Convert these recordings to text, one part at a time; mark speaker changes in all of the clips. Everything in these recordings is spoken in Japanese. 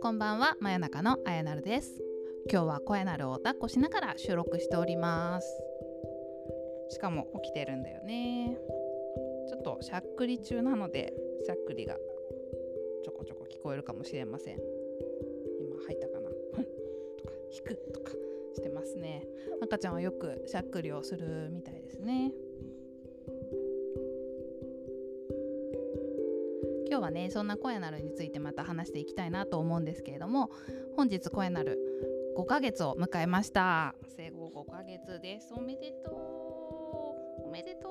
Speaker 1: こんばんは真夜中のあやなるです。今日は声なるを抱っこしながら収録しております。しかも起きてるんだよね。ちょっとしゃっくり中なのでしゃっくりがちょこちょこ聞こえるかもしれません。今入ったかな？とか引くとかしてますね。赤ちゃんはよくしゃっくりをするみたいですね。今日はねそんな声なるについてまた話していきたいなと思うんですけれども本日声なる5ヶ月を迎えました。生後5ヶ月です。おめでとう。おめでと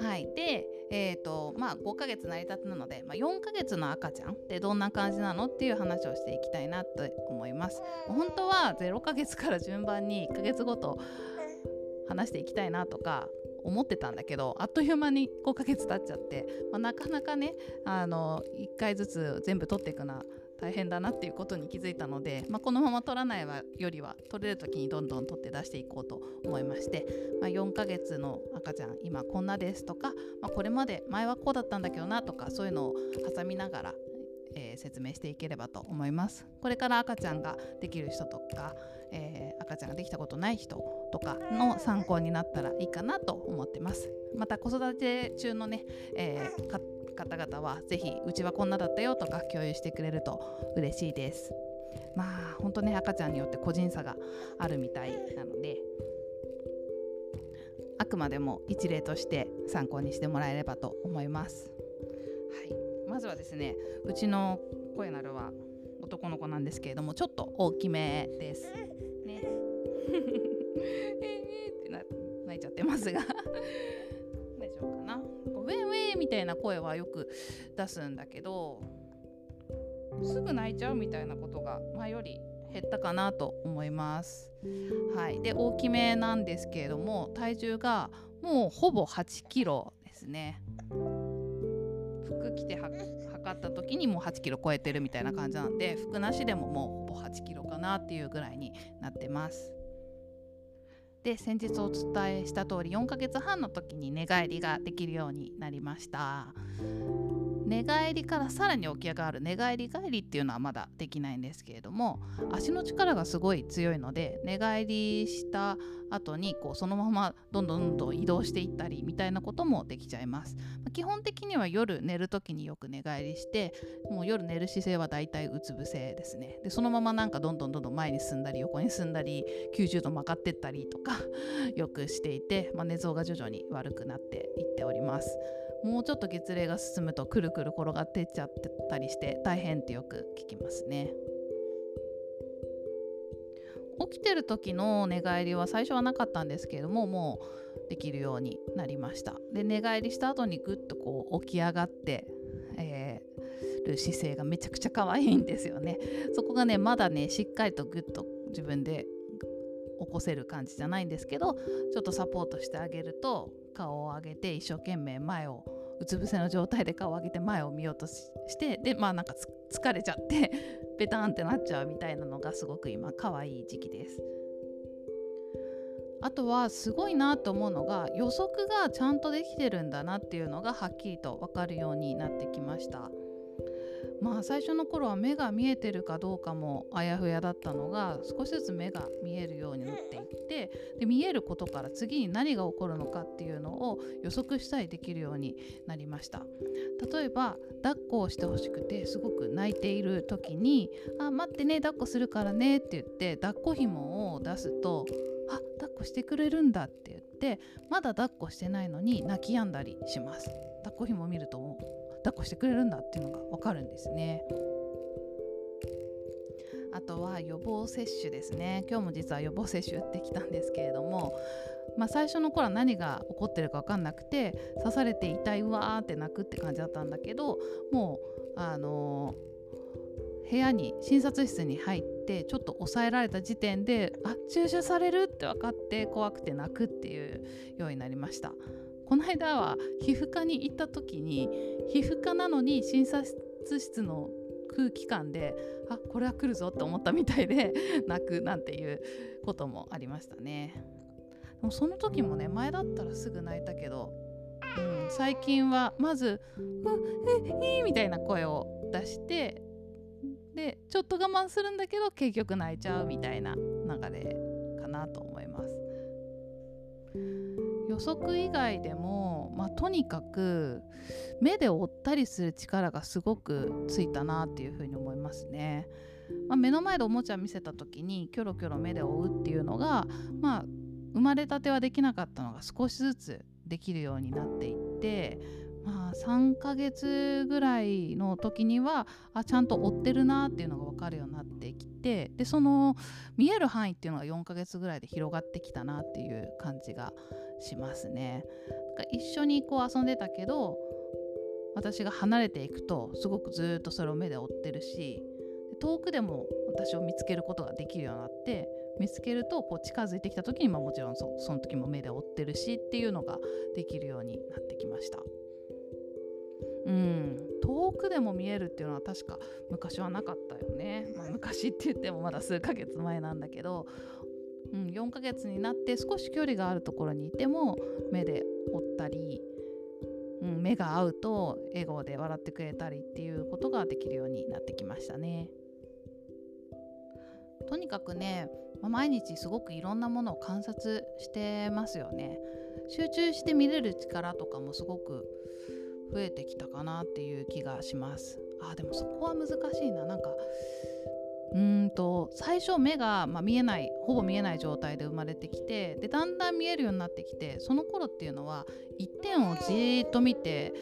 Speaker 1: う。はい。でえーとまあ、5ヶ月成り立つなので、まあ、4ヶ月の赤ちゃんってどんな感じなのっていう話をしていきたいなと思います。本当は0ヶ月から順番に1ヶ月ごと話していきたいなとか思ってたんだけどあっという間に5ヶ月経っちゃって、まあ、なかなかねあの1回ずつ全部取っていくのは大変だなっていうことに気づいたので、まあ、このまま取らないよりは取れる時にどんどん取って出していこうと思いまして、まあ、4ヶ月の赤ちゃん今こんなですとか、まあ、これまで前はこうだったんだけどなとかそういうのを挟みながら、えー、説明していければと思います。これから赤ちゃんができる人とか、えー、赤ちゃんができたことない人とかの参考になったらいいかなと思ってます。また子育て中のね、えー方々は是非うちはこんなだったよとか共有してくれると嬉しいですまあ本当ね赤ちゃんによって個人差があるみたいなのであくまでも一例として参考にしてもらえればと思います、はい、まずはですねうちの声なるは男の子なんですけれどもちょっと大きめです。ね。えーって泣いちゃってますが。大丈夫かな。ウェイウェイみたいな声はよく出すんだけどすぐ泣いちゃうみたいなことが前より減ったかなと思います。はい、で大きめなんですけれども体重がもうほぼ8キロですね。服着て測った時にもう8キロ超えてるみたいな感じなんで服なしでももうほぼ8キロかなっていうぐらいになってます。で先日お伝えした通り4ヶ月半の時に寝返りができるようになりました寝返りからさらに起き上がる寝返り返りっていうのはまだできないんですけれども足の力がすごい強いので寝返りした後にこうそのままどんどんどんどん移動していったりみたいなこともできちゃいます、まあ、基本的には夜寝る時によく寝返りしてもう夜寝る姿勢はだいたいうつ伏せですね。でそのままなんかどんどんどんどん前に進んだり横に進んだり90度曲がってったりとか よくしていて、まあ、寝相が徐々に悪くなっていっております。もうちょっと月齢が進むとくるくる転がってっちゃってたりして大変ってよく聞きますね。起きてる時の寝返りは最初はなかったんですけれどももうできるようになりましたで寝返りした後にぐっとこう起き上がって、えー、る姿勢がめちゃくちゃ可愛いんですよねそこがねまだねしっかりとぐっと自分で起こせる感じじゃないんですけどちょっとサポートしてあげると顔を上げて一生懸命前をうつ伏せの状態で顔を上げて前を見ようとしてでまあなんか疲れちゃって ベタンってなっちゃうみたいなのがすごく今可愛い時期です。あとはすごいなと思うのが予測がちゃんとできてるんだなっていうのがはっきりと分かるようになってきました。まあ最初の頃は目が見えてるかどうかもあやふやだったのが少しずつ目が見えるようになっていってで見えることから次に何が起こるのかっていうのを予測したりできるようになりました。例えば抱っこをしてほしくてすごく泣いている時に「あ待ってね抱っこするからね」って言って抱っこ紐を出すと「あ抱っこしてくれるんだ」って言ってまだ抱っこしてないのに泣き止んだりします。抱っこ紐を見ると抱っこしてくれるんだっていうのが分かるんですね。あとは予防接種ですね今日も実は予防接種打ってきたんですけれども、まあ、最初の頃は何が起こってるか分かんなくて刺されて痛いうわーって泣くって感じだったんだけどもうあのー、部屋に診察室に入ってちょっと抑えられた時点であ注射される？って分かって怖くて泣くっていうようになりました。この間は皮膚科に行った時に皮膚科なのに診察室の空気感であこれは来るぞって思ったみたいで 泣くなんていうこともありましたね。でもその時もね前だったらすぐ泣いたけど、うん、最近はまず「うえいい」みたいな声を出してでちょっと我慢するんだけど結局泣いちゃうみたいな流れかなと思います。予測以外でも、まあ、とにかく目で追ったりする力がすごくついたなっていうふうに思いますね。まあ、目の前でおもちゃ見せた時にキョロキョロ目で追うっていうのが、まあ、生まれたてはできなかったのが少しずつできるようになっていってまあ、3ヶ月ぐらいの時にはあちゃんと追ってるなっていうのが分かるようになってきてでその見える範囲っていうのが4ヶ月ぐらいで広がってきたなっていう感じがしますね。か一緒にこう遊んでたけど私が離れていくとすごくずっとそれを目で追ってるし遠くでも私を見つけることができるようになって見つけるとこう近づいてきた時に、まあ、もちろんそその時も目で追ってるしっていうのができるようになってきました。うん、遠くでも見えるっていうのは確か昔はなかったよね、まあ、昔って言ってもまだ数ヶ月前なんだけど、うん、4ヶ月になって少し距離があるところにいても目で追ったり、うん、目が合うと笑顔で笑ってくれたりっていうことができるようになってきましたね。とにかくね、まあ、毎日すごくいろんなものを観察してますよね。集中して見れる力とかもすごく増えてきたかなっていう気がしますあでもそこは難しいななんかうんと最初目が、まあ、見えないほぼ見えない状態で生まれてきてでだんだん見えるようになってきてその頃っていうのは一点をじーっと見て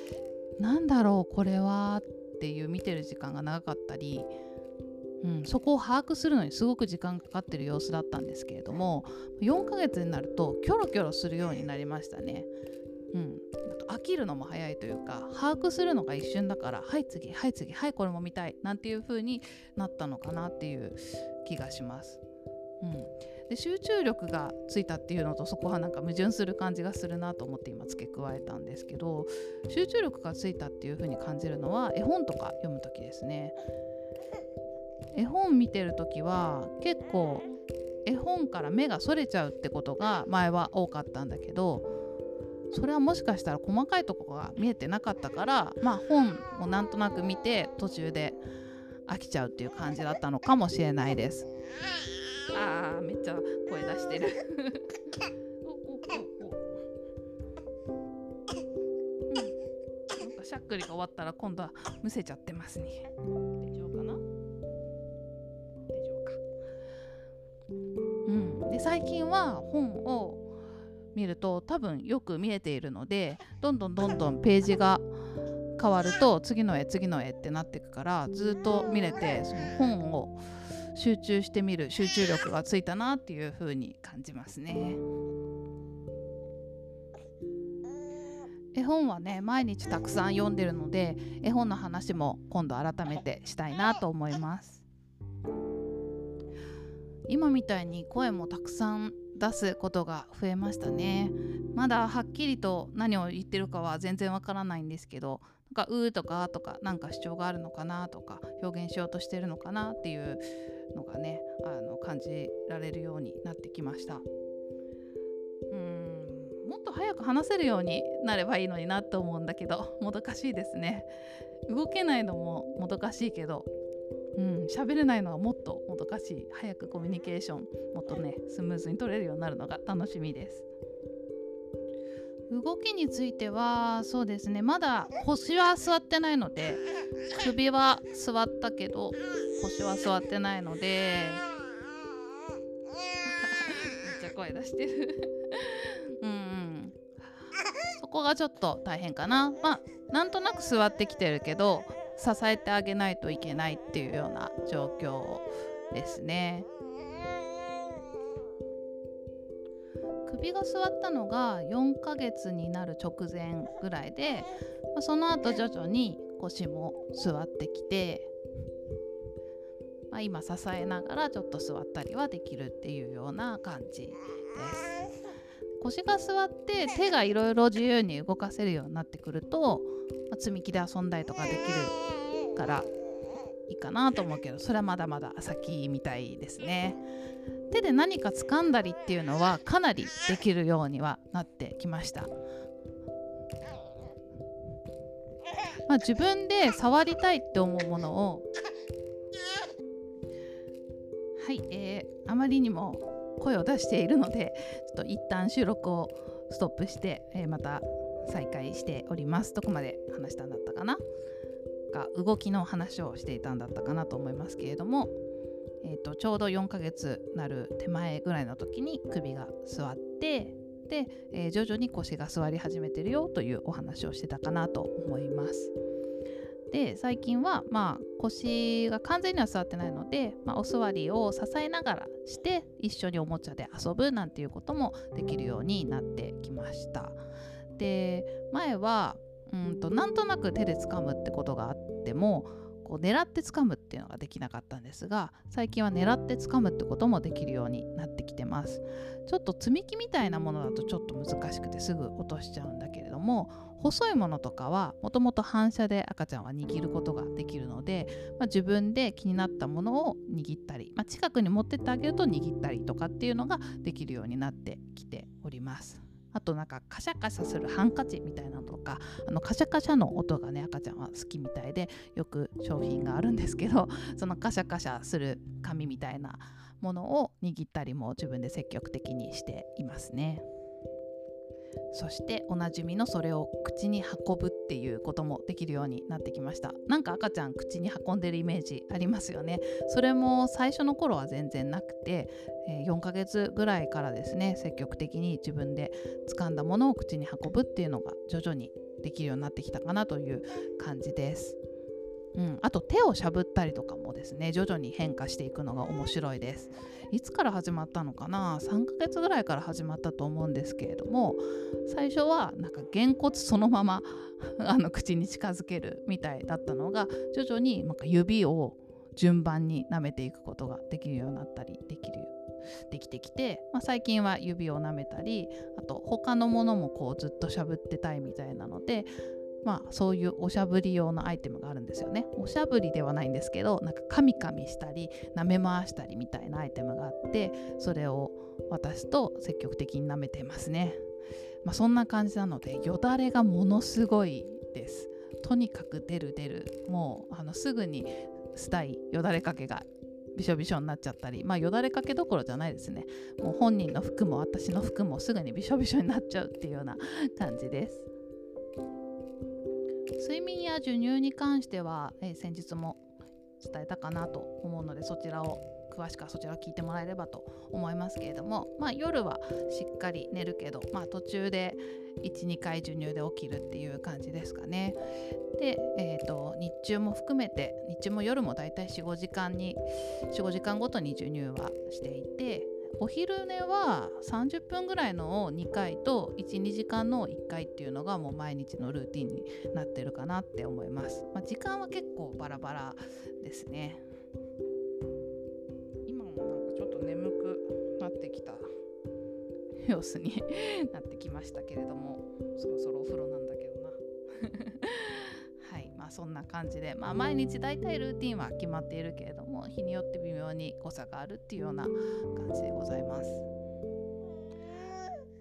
Speaker 1: なんだろうこれはっていう見てる時間が長かったり、うん、そこを把握するのにすごく時間かかってる様子だったんですけれども4ヶ月になるとキョロキョロするようになりましたね。うん、飽きるのも早いというか把握するのが一瞬だからはい次はい次はいこれも見たいなんていう風になったのかなっていう気がします。うん、で集中力がついたっていうのとそこはなんか矛盾する感じがするなと思って今付け加えたんですけど集中力がついたっていう風に感じるのは絵本とか読む時ですね。絵本見てる時は結構絵本から目がそれちゃうってことが前は多かったんだけどそれはもしかしたら細かいとこが見えてなかったからまあ本をなんとなく見て途中で飽きちゃうっていう感じだったのかもしれないです。あーめっちゃ声出してる。なんかしゃっくりが終わったら今度はむせちゃってますね。大丈夫かな？大丈夫か。うん。で最近は本を見ると多分よく見えているのでどんどんどんどんページが変わると次の絵次の絵ってなっていくからずっと見れてその本を集中してみる集中力がついたなっていう風に感じますね。絵本はね毎日たくさん読んでるので絵本の話も今度改めてしたいなと思います今みたいに声もたくさん出すことが増えましたね。まだはっきりと何を言ってるかは全然わからないんですけどなんかうーとかあとかなんか主張があるのかなとか表現しようとしてるのかなっていうのがねあの感じられるようになってきました。うんもっと早く話せるようになればいいのになと思うんだけど もどかしいですね。動けないのももどかしいけどうん喋れないのはもっともどかし早くコミュニケーションもっとねスムーズに取れるようになるのが楽しみです動きについてはそうですねまだ腰は座ってないので首は座ったけど腰は座ってないのでめっちゃ声出してるうん、うん、そこがちょっと大変かなまあなんとなく座ってきてるけど支えてあげないといけないっていうような状況ですね。首が座ったのが4ヶ月になる直前ぐらいで、その後徐々に腰も座ってきて、まあ、今支えながらちょっと座ったりはできるっていうような感じです。腰が座って手がいろいろ自由に動かせるようになってくると、まあ、積み木で遊んだりとかできるからいいかなと思うけどそれはまだまだ先みたいですね。手で何か掴んだりっていうのはかなりできるようにはなってきました。まあ、自分で触りたいって思うものをはい、えー、あまりにも声を出しているのでちょっと一旦収録をストップして、えー、また再開しておりますどこまで話したんだったかな？が動きの話をしていたんだったかなと思いますけれども、えーと、ちょうど4ヶ月なる手前ぐらいの時に首が座ってで、えー、徐々に腰が座り始めてるよというお話をしてたかなと思います。で最近はまあ腰が完全には座ってないので、まあ、お座りを支えながらして一緒におもちゃで遊ぶなんていうこともできるようになってきましたで前はうんとなんとなく手で掴むってことがあってもこう狙って掴むっていうのができなかったんですが最近は狙って掴むってこともできるようになってきてますちょっと積み木みたいなものだとちょっと難しくてすぐ落としちゃうんだけれども細いものとかはもともと反射で赤ちゃんは握ることができるので、まあ、自分で気になったものを握ったり、まあ、近くに持ってってあげると握ったりとかっていうのができるようになってきております。あとなんかカシャカシャするハンカチみたいなのとかあのカシャカシャの音がね赤ちゃんは好きみたいでよく商品があるんですけど そのカシャカシャする紙みたいなものを握ったりも自分で積極的にしていますね。そしておなじみのそれを口に運ぶっていうこともできるようになってきました。なんか赤ちゃん口に運んでるイメージありますよね。それも最初の頃は全然なくて、4ヶ月ぐらいからですね積極的に自分で掴んだものを口に運ぶっていうのが徐々にできるようになってきたかなという感じです。うん、あと手をしゃぶったりとかもですね徐々に変化していくのが面白いです。いつから始まったのかな？3ヶ月ぐらいから始まったと思うんですけれども最初はなんかげんこつそのまま あの口に近づけるみたいだったのが徐々になんか指を順番に舐めていくことができるようになったりできるできてきて、まあ、最近は指を舐めたりあと他のものもこうずっとしゃぶってたいみたいなのでまあ、そういうおしゃぶり用のアイテムがあるんですよね。おしゃぶりではないんですけどなんかカミカミしたり舐め回したりみたいなアイテムがあってそれを渡すと積極的に舐めてますね。まあ、そんな感じなのでよだれがものすごいです。とにかく出る出るもうあのすぐにスタイよだれかけがびしょびしょになっちゃったりまあよだれかけどころじゃないですねもう本人の服も私の服もすぐにびしょびしょになっちゃうっていうような感じです睡眠や授乳に関しては、えー、先日も伝えたかなと思うのでそちらを詳しくはそちらを聞いてもらえればと思いますけれども、まあ、夜はしっかり寝るけど、まあ、途中で12回授乳で起きるっていう感じですかね。で、えーと、日中も含めて日中も夜もだいたい45時間に45時間ごとに授乳はしていてお昼寝は30分ぐらいのを2回と12時間の1回っていうのがもう毎日のルーティンになってるかなって思います、まあ、時間は結構バラバラですね。今もなんかちょっと眠くなってきた様子に なってきましたけれどもそろそろお風呂なんだけどな。そんな感じで、まあ、毎日だいたいルーティンは決まっているけれども日によって微妙に誤差があるっていうような感じでございます。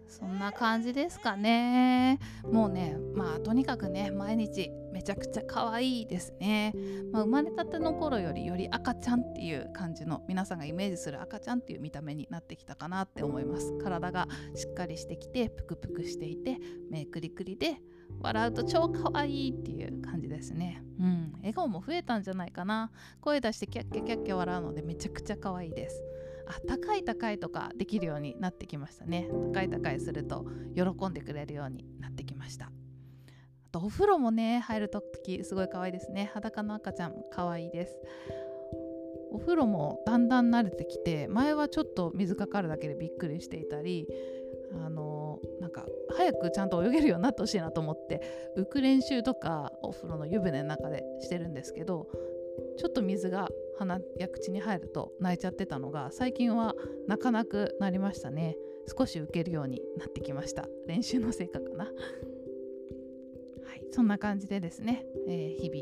Speaker 1: そんな感じですかね。もうね、まあとにかくね、毎日めちゃくちゃ可愛いですね。まあ、生まれたての頃よりより赤ちゃんっていう感じの皆さんがイメージする赤ちゃんっていう見た目になってきたかなって思います。体がしっかりしてきてぷくぷくしていて目くりくりで笑うと超可愛いっていう感じですね。うん、笑顔も増えたんじゃないかな。声出してキャッキャキャッキャ笑うのでめちゃくちゃ可愛いです。あ高い高いとかできるようになってきましたね。高い高いすると喜んでくれるようになってきました。あとお風呂もね入るときすごい可愛いですね。裸の赤ちゃん可愛いです。お風呂もだんだん慣れてきて前はちょっと水かかるだけでびっくりしていたりあの早くちゃんと泳げるようになってほしいなと思って浮く練習とかお風呂の湯船の中でしてるんですけどちょっと水が鼻や口に入ると泣いちゃってたのが最近は泣かなくなりましたね。少し浮けるようになってきました。練習の成果かな。はい、そんな感じでですね、えー、日々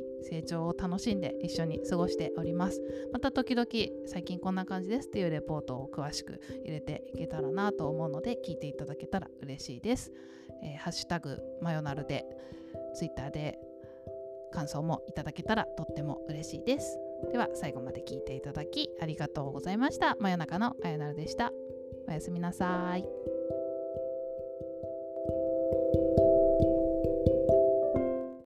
Speaker 1: 長を楽しんで一緒に過ごしております。また時々最近こんな感じですっていうレポートを詳しく入れていけたらなと思うので聞いていただけたら嬉しいです、えー、ハッシュタグマヨナルでツイッターで感想もいただけたらとっても嬉しいです。では最後まで聞いていただきありがとうございました。真夜中のあやなるでした。おやすみなさい。